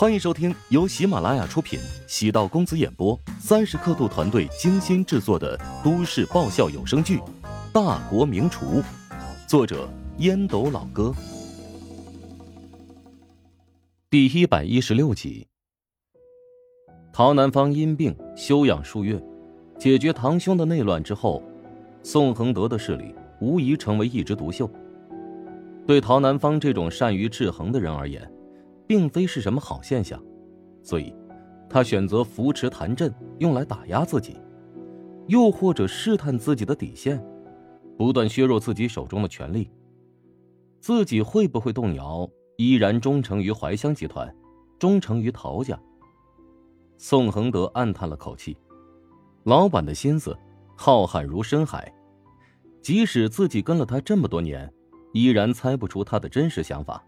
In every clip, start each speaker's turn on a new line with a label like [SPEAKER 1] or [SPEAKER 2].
[SPEAKER 1] 欢迎收听由喜马拉雅出品、喜道公子演播、三十刻度团队精心制作的都市爆笑有声剧《大国名厨》，作者烟斗老哥，第一百一十六集。陶南方因病休养数月，解决堂兄的内乱之后，宋恒德的势力无疑成为一枝独秀。对陶南方这种善于制衡的人而言，并非是什么好现象，所以，他选择扶持谭震，用来打压自己，又或者试探自己的底线，不断削弱自己手中的权力。自己会不会动摇？依然忠诚于怀香集团，忠诚于陶家。宋恒德暗叹了口气，老板的心思浩瀚如深海，即使自己跟了他这么多年，依然猜不出他的真实想法。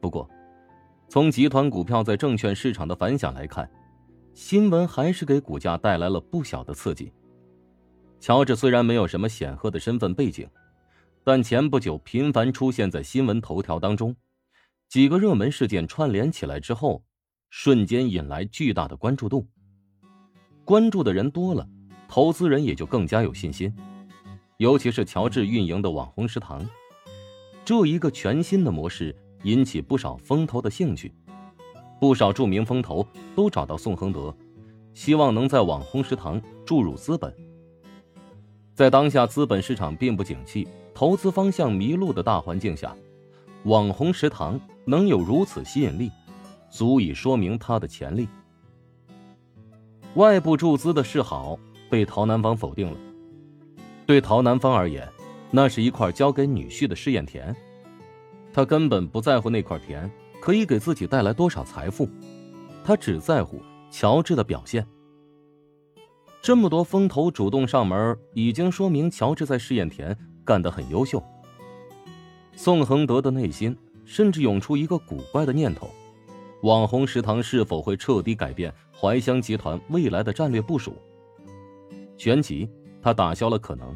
[SPEAKER 1] 不过，从集团股票在证券市场的反响来看，新闻还是给股价带来了不小的刺激。乔治虽然没有什么显赫的身份背景，但前不久频繁出现在新闻头条当中，几个热门事件串联起来之后，瞬间引来巨大的关注度。关注的人多了，投资人也就更加有信心。尤其是乔治运营的网红食堂，这一个全新的模式。引起不少风投的兴趣，不少著名风投都找到宋恒德，希望能在网红食堂注入资本。在当下资本市场并不景气、投资方向迷路的大环境下，网红食堂能有如此吸引力，足以说明它的潜力。外部注资的示好被陶南方否定了，对陶南方而言，那是一块交给女婿的试验田。他根本不在乎那块田可以给自己带来多少财富，他只在乎乔治的表现。这么多风投主动上门，已经说明乔治在试验田干得很优秀。宋恒德的内心甚至涌出一个古怪的念头：网红食堂是否会彻底改变怀香集团未来的战略部署？旋即，他打消了可能。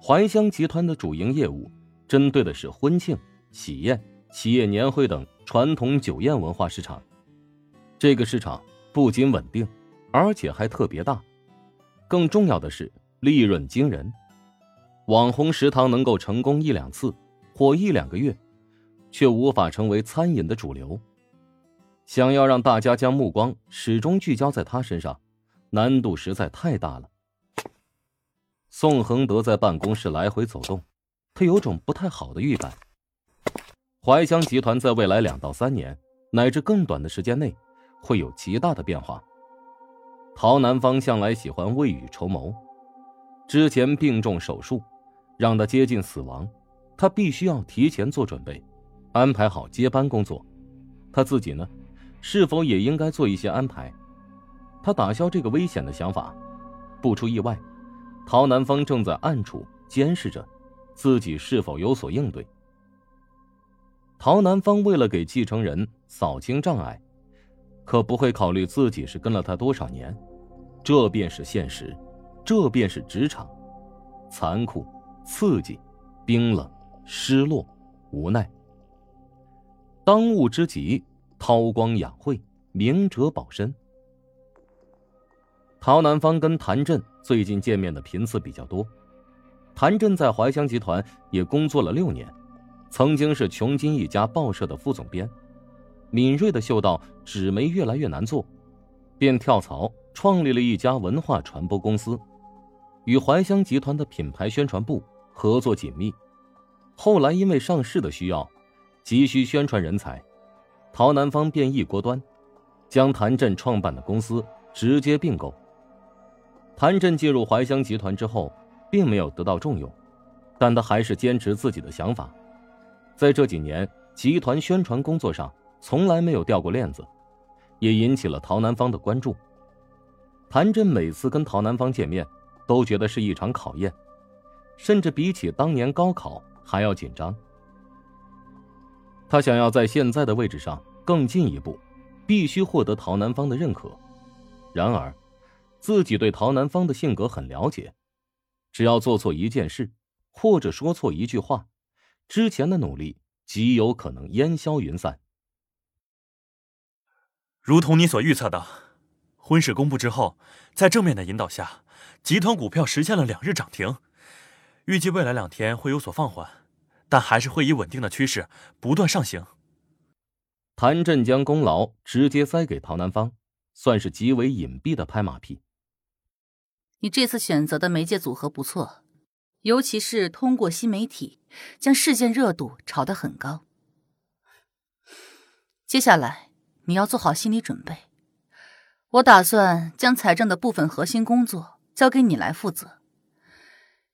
[SPEAKER 1] 怀香集团的主营业务。针对的是婚庆、喜宴、企业年会等传统酒宴文化市场，这个市场不仅稳定，而且还特别大。更重要的是利润惊人。网红食堂能够成功一两次，火一两个月，却无法成为餐饮的主流。想要让大家将目光始终聚焦在他身上，难度实在太大了。宋恒德在办公室来回走动。他有种不太好的预感。怀乡集团在未来两到三年，乃至更短的时间内，会有极大的变化。陶南方向来喜欢未雨绸缪，之前病重手术，让他接近死亡，他必须要提前做准备，安排好接班工作。他自己呢，是否也应该做一些安排？他打消这个危险的想法。不出意外，陶南方正在暗处监视着。自己是否有所应对？陶南方为了给继承人扫清障碍，可不会考虑自己是跟了他多少年。这便是现实，这便是职场，残酷、刺激、冰冷、失落、无奈。当务之急，韬光养晦，明哲保身。陶南方跟谭震最近见面的频次比较多。谭震在怀香集团也工作了六年，曾经是琼金一家报社的副总编，敏锐的嗅到纸媒越来越难做，便跳槽创立了一家文化传播公司，与怀香集团的品牌宣传部合作紧密。后来因为上市的需要，急需宣传人才，陶南方便一锅端，将谭震创办的公司直接并购。谭震进入怀香集团之后。并没有得到重用，但他还是坚持自己的想法，在这几年集团宣传工作上从来没有掉过链子，也引起了陶南方的关注。谭震每次跟陶南方见面，都觉得是一场考验，甚至比起当年高考还要紧张。他想要在现在的位置上更进一步，必须获得陶南方的认可。然而，自己对陶南方的性格很了解。只要做错一件事，或者说错一句话，之前的努力极有可能烟消云散。
[SPEAKER 2] 如同你所预测的，婚事公布之后，在正面的引导下，集团股票实现了两日涨停。预计未来两天会有所放缓，但还是会以稳定的趋势不断上行。
[SPEAKER 1] 谭震将功劳直接塞给陶南方，算是极为隐蔽的拍马屁。
[SPEAKER 3] 你这次选择的媒介组合不错，尤其是通过新媒体将事件热度炒得很高。接下来你要做好心理准备，我打算将财政的部分核心工作交给你来负责。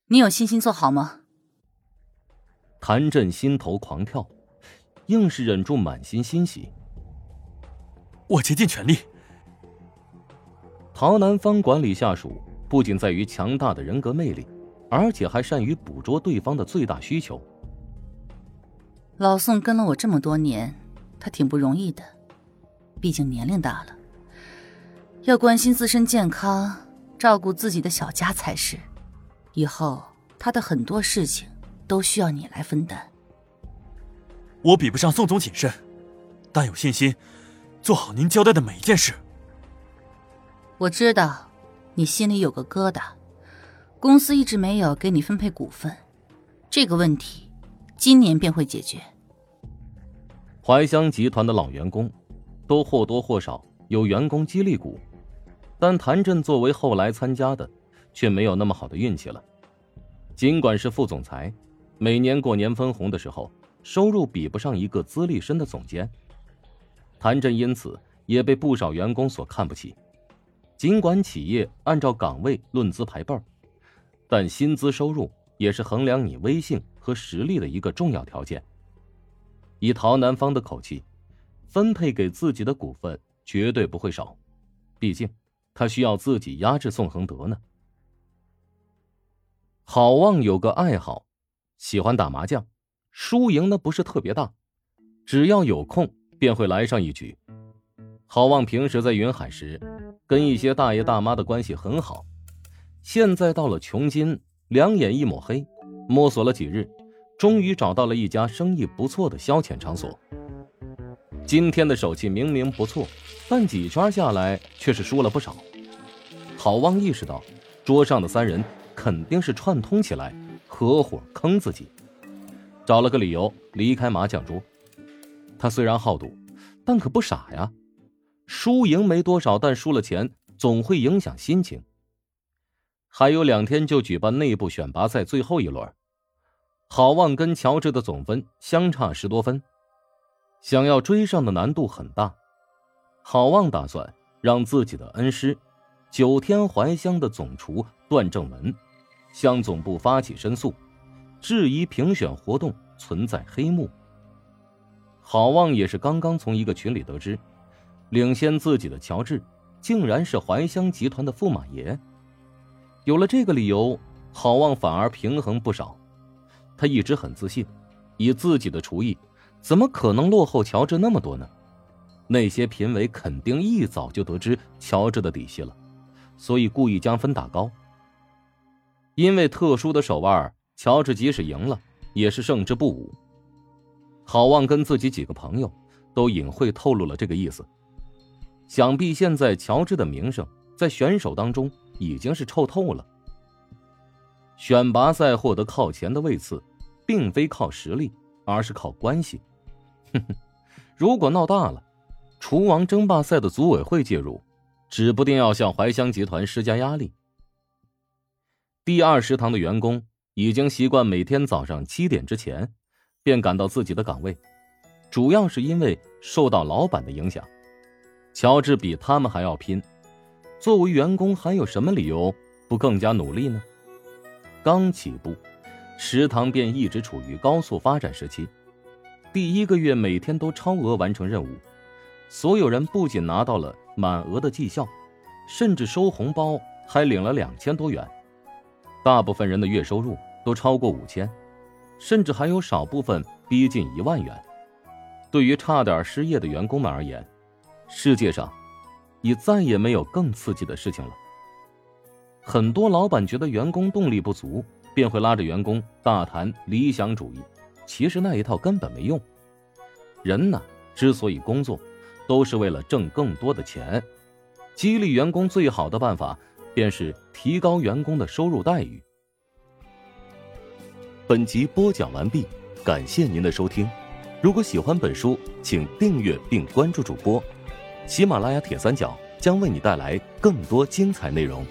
[SPEAKER 3] 你有信心做好吗？
[SPEAKER 1] 谭震心头狂跳。硬是忍住满心欣喜。
[SPEAKER 2] 我竭尽全力。
[SPEAKER 1] 陶南方管理下属，不仅在于强大的人格魅力，而且还善于捕捉对方的最大需求。
[SPEAKER 3] 老宋跟了我这么多年，他挺不容易的，毕竟年龄大了，要关心自身健康，照顾自己的小家才是。以后他的很多事情都需要你来分担。
[SPEAKER 2] 我比不上宋总谨慎，但有信心做好您交代的每一件事。
[SPEAKER 3] 我知道，你心里有个疙瘩，公司一直没有给你分配股份，这个问题今年便会解决。
[SPEAKER 1] 怀香集团的老员工都或多或少有员工激励股，但谭震作为后来参加的，却没有那么好的运气了。尽管是副总裁，每年过年分红的时候。收入比不上一个资历深的总监，谭震因此也被不少员工所看不起。尽管企业按照岗位论资排辈儿，但薪资收入也是衡量你威信和实力的一个重要条件。以陶南方的口气，分配给自己的股份绝对不会少，毕竟他需要自己压制宋恒德呢。郝望有个爱好，喜欢打麻将。输赢呢不是特别大，只要有空便会来上一局。郝望平时在云海时，跟一些大爷大妈的关系很好，现在到了穷金，两眼一抹黑，摸索了几日，终于找到了一家生意不错的消遣场所。今天的手气明明不错，但几圈下来却是输了不少。郝望意识到，桌上的三人肯定是串通起来，合伙坑自己。找了个理由离开麻将桌。他虽然好赌，但可不傻呀。输赢没多少，但输了钱总会影响心情。还有两天就举办内部选拔赛最后一轮，郝望跟乔治的总分相差十多分，想要追上的难度很大。郝望打算让自己的恩师，九天怀乡的总厨段正文，向总部发起申诉。质疑评选活动存在黑幕。郝望也是刚刚从一个群里得知，领先自己的乔治，竟然是怀香集团的驸马爷。有了这个理由，郝望反而平衡不少。他一直很自信，以自己的厨艺，怎么可能落后乔治那么多呢？那些评委肯定一早就得知乔治的底细了，所以故意将分打高。因为特殊的手腕。乔治即使赢了，也是胜之不武。郝望跟自己几个朋友都隐晦透露了这个意思。想必现在乔治的名声在选手当中已经是臭透了。选拔赛获得靠前的位次，并非靠实力，而是靠关系。哼哼，如果闹大了，厨王争霸赛的组委会介入，指不定要向怀香集团施加压力。第二食堂的员工。已经习惯每天早上七点之前，便赶到自己的岗位，主要是因为受到老板的影响。乔治比他们还要拼，作为员工还有什么理由不更加努力呢？刚起步，食堂便一直处于高速发展时期。第一个月每天都超额完成任务，所有人不仅拿到了满额的绩效，甚至收红包还领了两千多元。大部分人的月收入。都超过五千，甚至还有少部分逼近一万元。对于差点失业的员工们而言，世界上已再也没有更刺激的事情了。很多老板觉得员工动力不足，便会拉着员工大谈理想主义。其实那一套根本没用。人呢，之所以工作，都是为了挣更多的钱。激励员工最好的办法，便是提高员工的收入待遇。本集播讲完毕，感谢您的收听。如果喜欢本书，请订阅并关注主播。喜马拉雅铁三角将为你带来更多精彩内容。